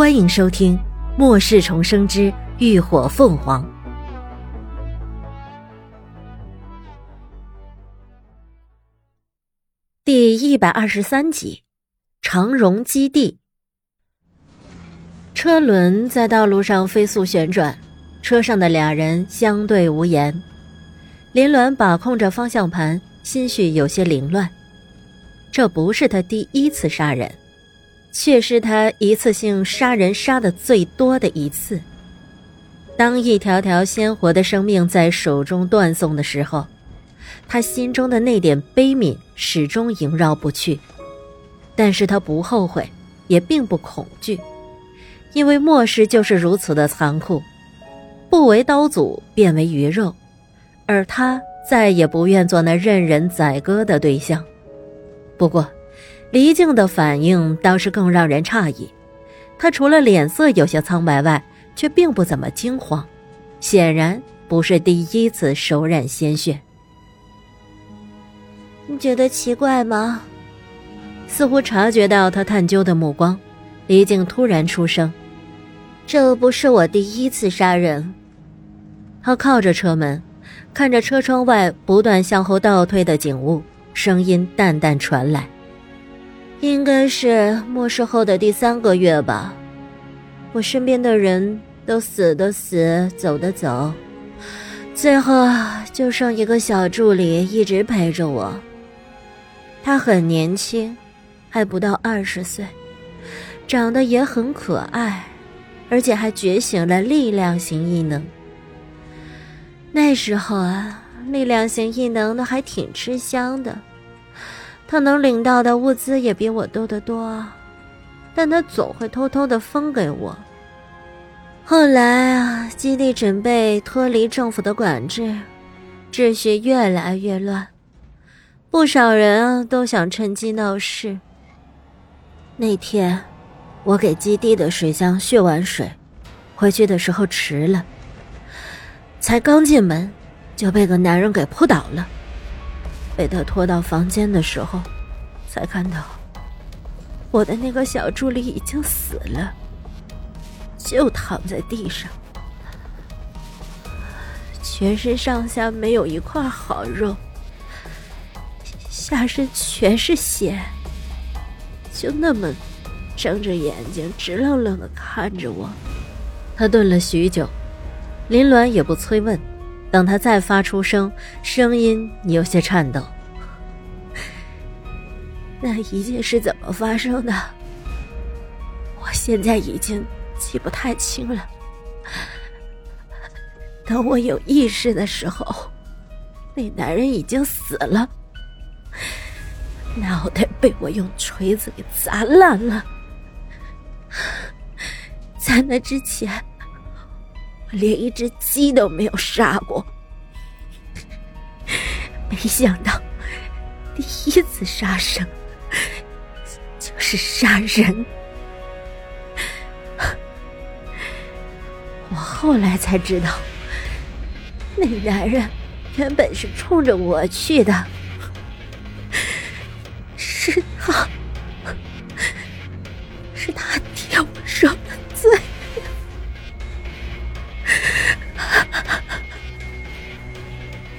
欢迎收听《末世重生之浴火凤凰》第一百二十三集《长荣基地》。车轮在道路上飞速旋转，车上的俩人相对无言。林鸾把控着方向盘，心绪有些凌乱。这不是他第一次杀人。却是他一次性杀人杀的最多的一次。当一条条鲜活的生命在手中断送的时候，他心中的那点悲悯始终萦绕不去。但是他不后悔，也并不恐惧，因为末世就是如此的残酷，不为刀俎，便为鱼肉，而他再也不愿做那任人宰割的对象。不过。黎静的反应倒是更让人诧异，她除了脸色有些苍白外，却并不怎么惊慌，显然不是第一次手染鲜血。你觉得奇怪吗？似乎察觉到他探究的目光，黎静突然出声：“这不是我第一次杀人。”他靠着车门，看着车窗外不断向后倒退的景物，声音淡淡传来。应该是末世后的第三个月吧，我身边的人都死的死，走的走，最后就剩一个小助理一直陪着我。他很年轻，还不到二十岁，长得也很可爱，而且还觉醒了力量型异能。那时候啊，力量型异能都还挺吃香的。他能领到的物资也比我多得多，但他总会偷偷的分给我。后来啊，基地准备脱离政府的管制，秩序越来越乱，不少人都想趁机闹事。那天，我给基地的水箱蓄完水，回去的时候迟了，才刚进门，就被个男人给扑倒了。被他拖到房间的时候，才看到我的那个小助理已经死了，就躺在地上，全身上下没有一块好肉，下身全是血，就那么睁着眼睛直愣愣的看着我。他顿了许久，林鸾也不催问。等他再发出声，声音有些颤抖。那一切是怎么发生的？我现在已经记不太清了。等我有意识的时候，那男人已经死了，脑袋被我用锤子给砸烂了。在那之前。连一只鸡都没有杀过，没想到第一次杀生就是杀人。我后来才知道，那男人原本是冲着我去的，是他，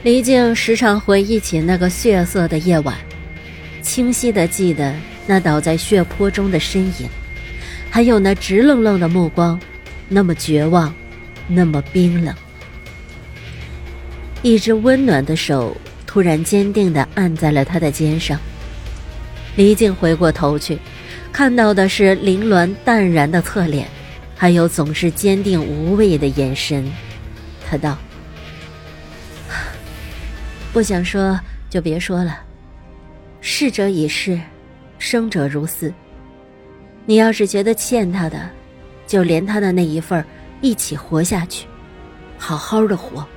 黎静时常回忆起那个血色的夜晚，清晰的记得那倒在血泊中的身影，还有那直愣愣的目光，那么绝望，那么冰冷。一只温暖的手突然坚定地按在了他的肩上。黎静回过头去，看到的是凌鸾淡然的侧脸，还有总是坚定无畏的眼神。他道。不想说就别说了，逝者已逝，生者如斯。你要是觉得欠他的，就连他的那一份一起活下去，好好的活。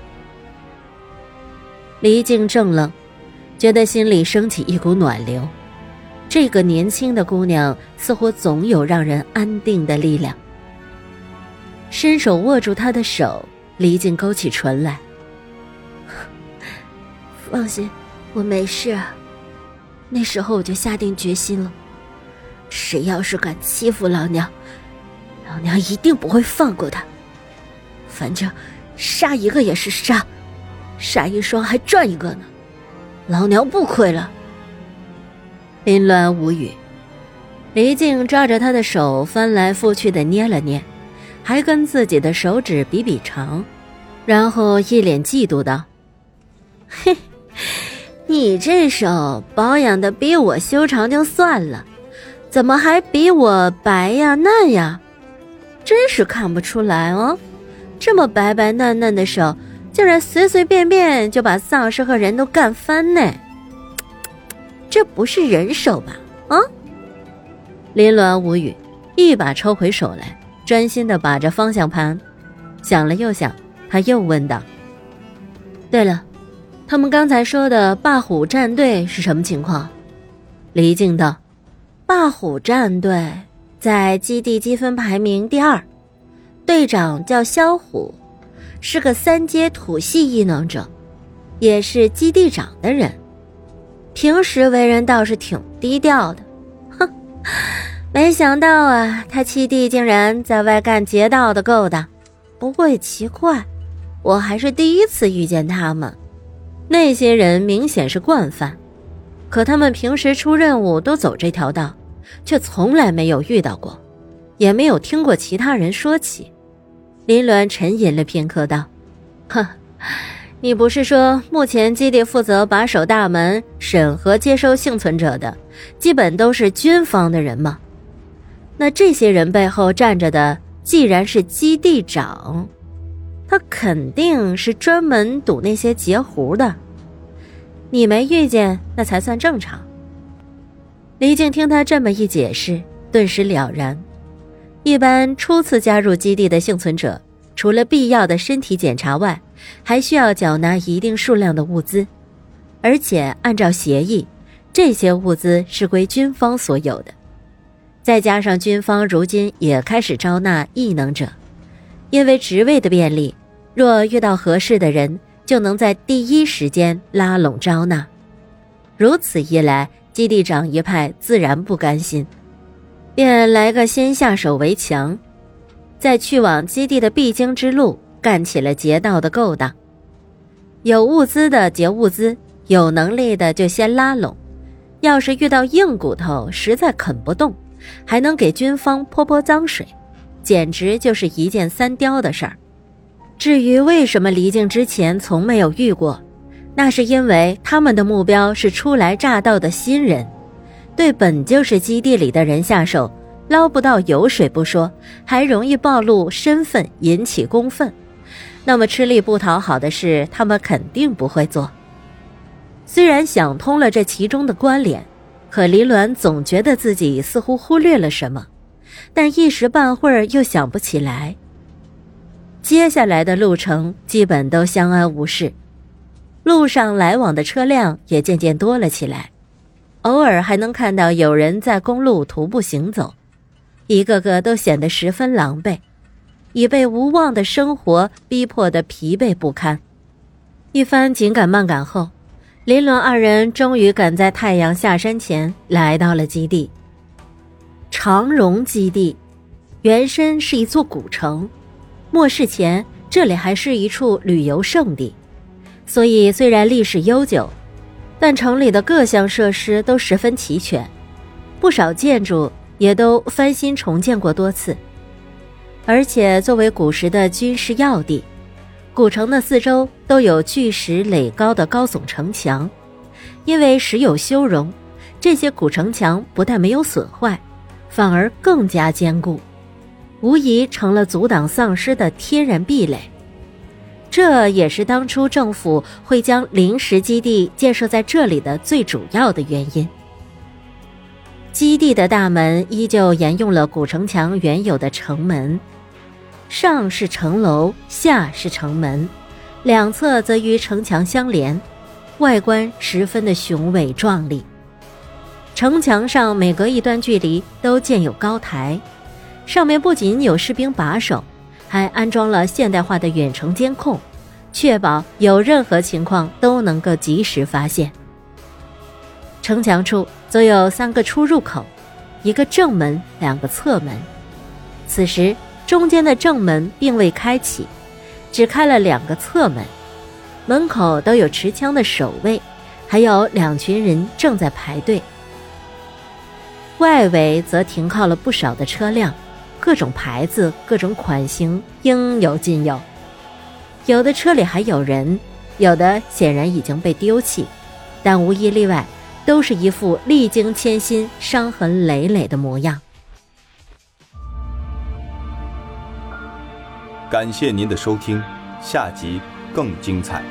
黎静怔愣，觉得心里升起一股暖流。这个年轻的姑娘似乎总有让人安定的力量。伸手握住她的手，黎静勾起唇来。放心，我没事。那时候我就下定决心了，谁要是敢欺负老娘，老娘一定不会放过他。反正杀一个也是杀，杀一双还赚一个呢。老娘不亏了。林鸾无语，黎静抓着他的手翻来覆去的捏了捏，还跟自己的手指比比长，然后一脸嫉妒道：“嘿，你这手保养的比我修长就算了，怎么还比我白呀嫩呀？真是看不出来哦，这么白白嫩嫩的手。”竟然随随便便就把丧尸和人都干翻呢！这不是人手吧？啊！林鸾无语，一把抽回手来，专心的把着方向盘。想了又想，他又问道：“对了，他们刚才说的霸虎战队是什么情况？”李静道：“霸虎战队在基地积分排名第二，队长叫萧虎。”是个三阶土系异能者，也是基地长的人。平时为人倒是挺低调的，哼！没想到啊，他七弟竟然在外干劫道的勾当。不过也奇怪，我还是第一次遇见他们。那些人明显是惯犯，可他们平时出任务都走这条道，却从来没有遇到过，也没有听过其他人说起。林鸾沉吟了片刻，道：“哼，你不是说目前基地负责把守大门、审核接收幸存者的，基本都是军方的人吗？那这些人背后站着的，既然是基地长，他肯定是专门堵那些截胡的。你没遇见，那才算正常。”李靖听他这么一解释，顿时了然。一般初次加入基地的幸存者，除了必要的身体检查外，还需要缴纳一定数量的物资，而且按照协议，这些物资是归军方所有的。再加上军方如今也开始招纳异能者，因为职位的便利，若遇到合适的人，就能在第一时间拉拢招纳。如此一来，基地长一派自然不甘心。便来个先下手为强，在去往基地的必经之路干起了劫道的勾当。有物资的劫物资，有能力的就先拉拢。要是遇到硬骨头，实在啃不动，还能给军方泼泼脏水，简直就是一箭三雕的事儿。至于为什么离境之前从没有遇过，那是因为他们的目标是初来乍到的新人。对本就是基地里的人下手，捞不到油水不说，还容易暴露身份，引起公愤。那么吃力不讨好的事，他们肯定不会做。虽然想通了这其中的关联，可林鸾总觉得自己似乎忽略了什么，但一时半会儿又想不起来。接下来的路程基本都相安无事，路上来往的车辆也渐渐多了起来。偶尔还能看到有人在公路徒步行走，一个个都显得十分狼狈，已被无望的生活逼迫得疲惫不堪。一番紧赶慢赶后，林伦二人终于赶在太阳下山前来到了基地——长荣基地。原身是一座古城，末世前这里还是一处旅游胜地，所以虽然历史悠久。但城里的各项设施都十分齐全，不少建筑也都翻新重建过多次。而且作为古时的军事要地，古城的四周都有巨石垒高的高耸城墙，因为时有修容，这些古城墙不但没有损坏，反而更加坚固，无疑成了阻挡丧尸的天然壁垒。这也是当初政府会将临时基地建设在这里的最主要的原因。基地的大门依旧沿用了古城墙原有的城门，上是城楼，下是城门，两侧则与城墙相连，外观十分的雄伟壮丽。城墙上每隔一段距离都建有高台，上面不仅有士兵把守。还安装了现代化的远程监控，确保有任何情况都能够及时发现。城墙处则有三个出入口，一个正门，两个侧门。此时，中间的正门并未开启，只开了两个侧门，门口都有持枪的守卫，还有两群人正在排队。外围则停靠了不少的车辆，各种牌子、各种款型应有尽有。有的车里还有人，有的显然已经被丢弃，但无一例外，都是一副历经千辛、伤痕累累的模样。感谢您的收听，下集更精彩。